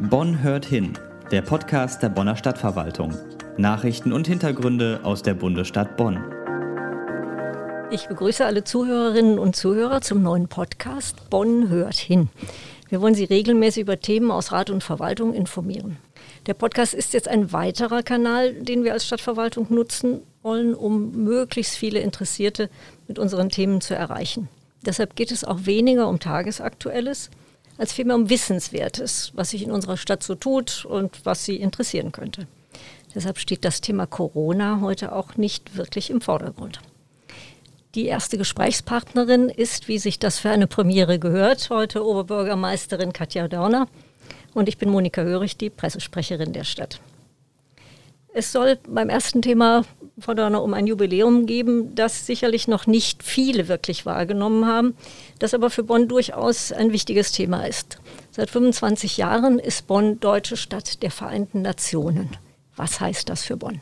Bonn hört hin, der Podcast der Bonner Stadtverwaltung. Nachrichten und Hintergründe aus der Bundesstadt Bonn. Ich begrüße alle Zuhörerinnen und Zuhörer zum neuen Podcast Bonn hört hin. Wir wollen Sie regelmäßig über Themen aus Rat und Verwaltung informieren. Der Podcast ist jetzt ein weiterer Kanal, den wir als Stadtverwaltung nutzen wollen, um möglichst viele Interessierte mit unseren Themen zu erreichen. Deshalb geht es auch weniger um Tagesaktuelles, als vielmehr um Wissenswertes, was sich in unserer Stadt so tut und was Sie interessieren könnte. Deshalb steht das Thema Corona heute auch nicht wirklich im Vordergrund. Die erste Gesprächspartnerin ist, wie sich das für eine Premiere gehört, heute Oberbürgermeisterin Katja Dörner und ich bin Monika Hörig, die Pressesprecherin der Stadt. Es soll beim ersten Thema, Frau Dörner, um ein Jubiläum geben, das sicherlich noch nicht viele wirklich wahrgenommen haben, das aber für Bonn durchaus ein wichtiges Thema ist. Seit 25 Jahren ist Bonn deutsche Stadt der Vereinten Nationen. Was heißt das für Bonn?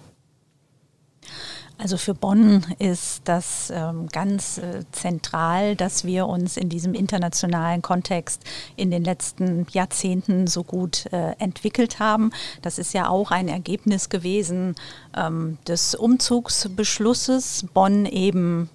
Also für Bonn ist das ähm, ganz äh, zentral, dass wir uns in diesem internationalen Kontext in den letzten Jahrzehnten so gut äh, entwickelt haben. Das ist ja auch ein Ergebnis gewesen ähm, des Umzugsbeschlusses, Bonn eben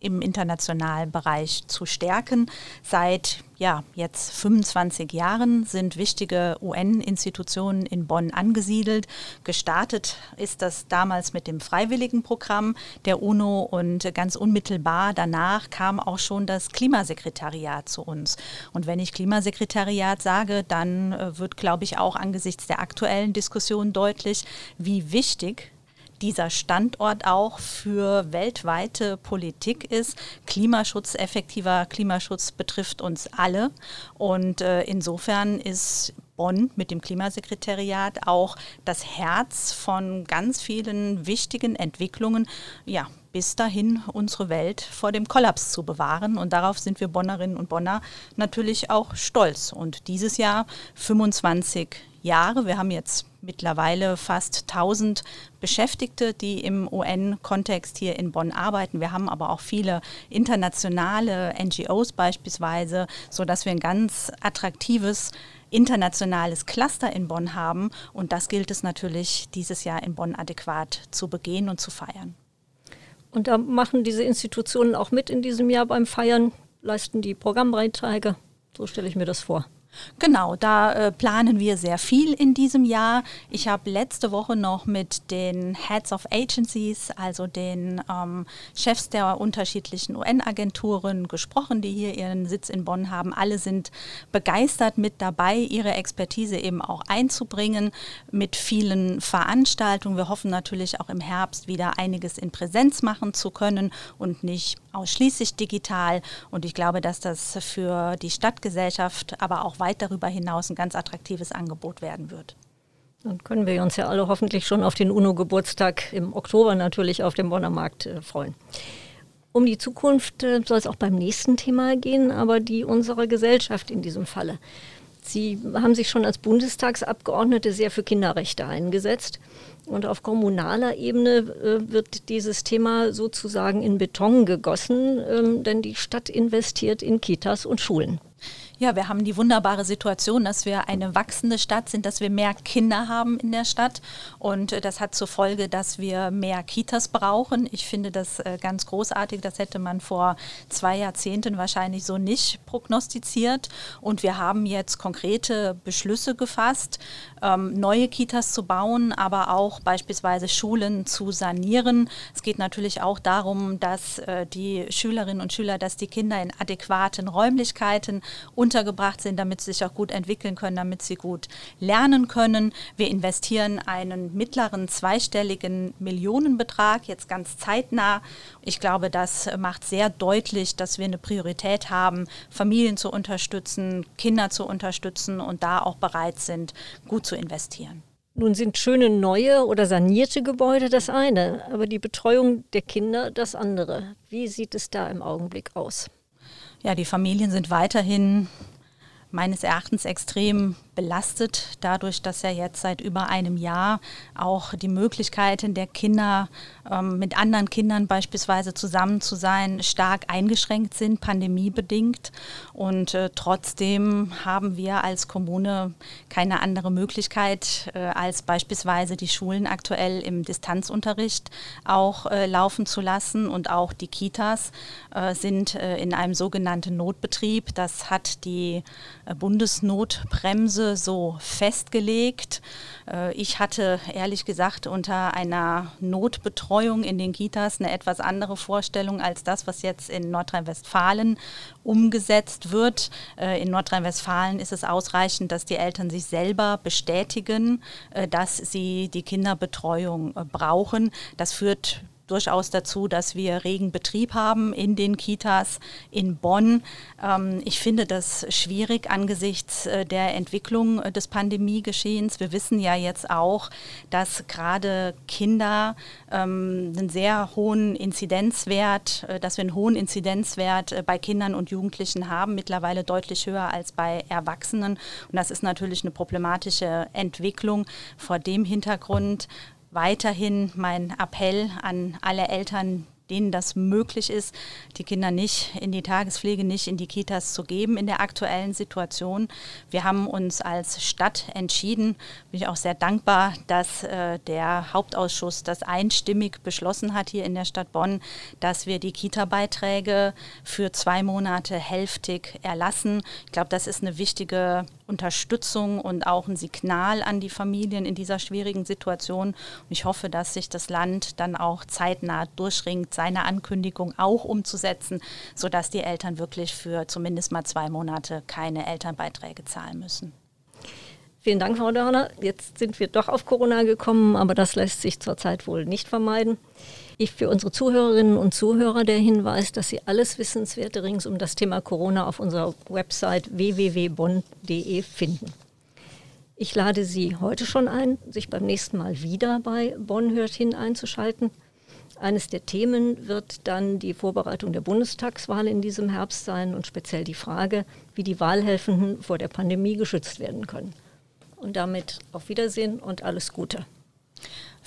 im internationalen Bereich zu stärken. Seit ja, jetzt 25 Jahren sind wichtige UN-Institutionen in Bonn angesiedelt. Gestartet ist das damals mit dem Freiwilligenprogramm der UNO und ganz unmittelbar danach kam auch schon das Klimasekretariat zu uns. Und wenn ich Klimasekretariat sage, dann äh, wird, glaube ich, auch angesichts der aktuellen Diskussion deutlich, wie wichtig dieser Standort auch für weltweite Politik ist. Klimaschutz, effektiver Klimaschutz betrifft uns alle. Und äh, insofern ist Bonn mit dem Klimasekretariat auch das Herz von ganz vielen wichtigen Entwicklungen, ja, bis dahin unsere Welt vor dem Kollaps zu bewahren. Und darauf sind wir Bonnerinnen und Bonner natürlich auch stolz. Und dieses Jahr 25 Jahre. Wir haben jetzt mittlerweile fast 1000 Beschäftigte, die im UN-Kontext hier in Bonn arbeiten. Wir haben aber auch viele internationale NGOs beispielsweise, sodass wir ein ganz attraktives internationales Cluster in Bonn haben. Und das gilt es natürlich dieses Jahr in Bonn adäquat zu begehen und zu feiern. Und da machen diese Institutionen auch mit in diesem Jahr beim Feiern, leisten die Programmbeiträge. So stelle ich mir das vor. Genau, da äh, planen wir sehr viel in diesem Jahr. Ich habe letzte Woche noch mit den Heads of Agencies, also den ähm, Chefs der unterschiedlichen UN-Agenturen gesprochen, die hier ihren Sitz in Bonn haben. Alle sind begeistert mit dabei, ihre Expertise eben auch einzubringen mit vielen Veranstaltungen. Wir hoffen natürlich auch im Herbst wieder einiges in Präsenz machen zu können und nicht ausschließlich digital. Und ich glaube, dass das für die Stadtgesellschaft, aber auch weit darüber hinaus ein ganz attraktives Angebot werden wird. Dann können wir uns ja alle hoffentlich schon auf den UNO-Geburtstag im Oktober natürlich auf dem Bonner Markt äh, freuen. Um die Zukunft äh, soll es auch beim nächsten Thema gehen, aber die unserer Gesellschaft in diesem Falle. Sie haben sich schon als Bundestagsabgeordnete sehr für Kinderrechte eingesetzt. Und auf kommunaler Ebene äh, wird dieses Thema sozusagen in Beton gegossen, ähm, denn die Stadt investiert in Kitas und Schulen. Ja, wir haben die wunderbare Situation, dass wir eine wachsende Stadt sind, dass wir mehr Kinder haben in der Stadt. Und äh, das hat zur Folge, dass wir mehr Kitas brauchen. Ich finde das äh, ganz großartig. Das hätte man vor zwei Jahrzehnten wahrscheinlich so nicht prognostiziert. Und wir haben jetzt konkrete Beschlüsse gefasst, ähm, neue Kitas zu bauen, aber auch beispielsweise Schulen zu sanieren. Es geht natürlich auch darum, dass äh, die Schülerinnen und Schüler, dass die Kinder in adäquaten Räumlichkeiten und untergebracht sind, damit sie sich auch gut entwickeln können, damit sie gut lernen können. Wir investieren einen mittleren zweistelligen Millionenbetrag jetzt ganz zeitnah. Ich glaube, das macht sehr deutlich, dass wir eine Priorität haben, Familien zu unterstützen, Kinder zu unterstützen und da auch bereit sind, gut zu investieren. Nun sind schöne neue oder sanierte Gebäude das eine, aber die Betreuung der Kinder das andere. Wie sieht es da im Augenblick aus? Ja, die Familien sind weiterhin meines Erachtens extrem belastet, dadurch, dass ja jetzt seit über einem Jahr auch die Möglichkeiten der Kinder ähm, mit anderen Kindern beispielsweise zusammen zu sein stark eingeschränkt sind, pandemiebedingt. Und äh, trotzdem haben wir als Kommune keine andere Möglichkeit, äh, als beispielsweise die Schulen aktuell im Distanzunterricht auch äh, laufen zu lassen. Und auch die Kitas äh, sind äh, in einem sogenannten Notbetrieb. Das hat die äh, So festgelegt. ich hatte ehrlich gesagt unter einer Notbetreuung in den Kitas eine etwas andere Vorstellung als das, was jetzt in Nordrhein-Westfalen umgesetzt wird. in Nordrhein-Westfalen ist es ausreichend, dass die Eltern sich selber bestätigen, dass sie die Kinderbetreuung brauchen. Das führt durchaus dazu, dass wir regen Betrieb haben in den Kitas in Bonn. Ähm, ich finde das schwierig angesichts äh, der Entwicklung äh, des Pandemiegeschehens. Wir wissen ja jetzt auch, dass gerade Kinder ähm, einen sehr hohen Inzidenzwert, äh, dass wir einen hohen Inzidenzwert bei Kindern und Jugendlichen haben, mittlerweile deutlich höher als bei Erwachsenen. Und das ist natürlich eine problematische Entwicklung. Vor dem Hintergrund weiterhin mein Appell an alle Eltern, denen das möglich ist, die Kinder nicht in die Tagespflege, nicht in die Kitas zu geben in der aktuellen Situation. Wir haben uns als Stadt entschieden, bin ich auch sehr dankbar, dass äh, der Hauptausschuss das einstimmig beschlossen hat hier in der Stadt Bonn, dass wir die Kita-Beiträge für zwei Monate hälftig erlassen. Ich glaube, das ist eine wichtige Unterstützung und auch ein Signal an die Familien in dieser schwierigen Situation. Und ich hoffe, dass sich das Land dann auch zeitnah durchringt, seine Ankündigung auch umzusetzen, sodass die Eltern wirklich für zumindest mal zwei Monate keine Elternbeiträge zahlen müssen. Vielen Dank, Frau Dörner. Jetzt sind wir doch auf Corona gekommen, aber das lässt sich zurzeit wohl nicht vermeiden. Ich für unsere Zuhörerinnen und Zuhörer der Hinweis, dass Sie alles Wissenswerte rings um das Thema Corona auf unserer Website www.bonn.de finden. Ich lade Sie heute schon ein, sich beim nächsten Mal wieder bei Bonn hört hin einzuschalten. Eines der Themen wird dann die Vorbereitung der Bundestagswahl in diesem Herbst sein und speziell die Frage, wie die Wahlhelfenden vor der Pandemie geschützt werden können. Und damit auf Wiedersehen und alles Gute.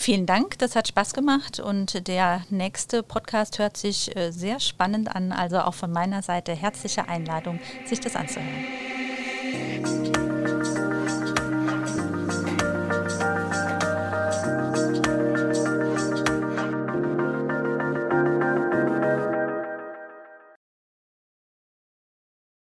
Vielen Dank, das hat Spaß gemacht und der nächste Podcast hört sich äh, sehr spannend an. Also auch von meiner Seite herzliche Einladung, sich das anzuhören.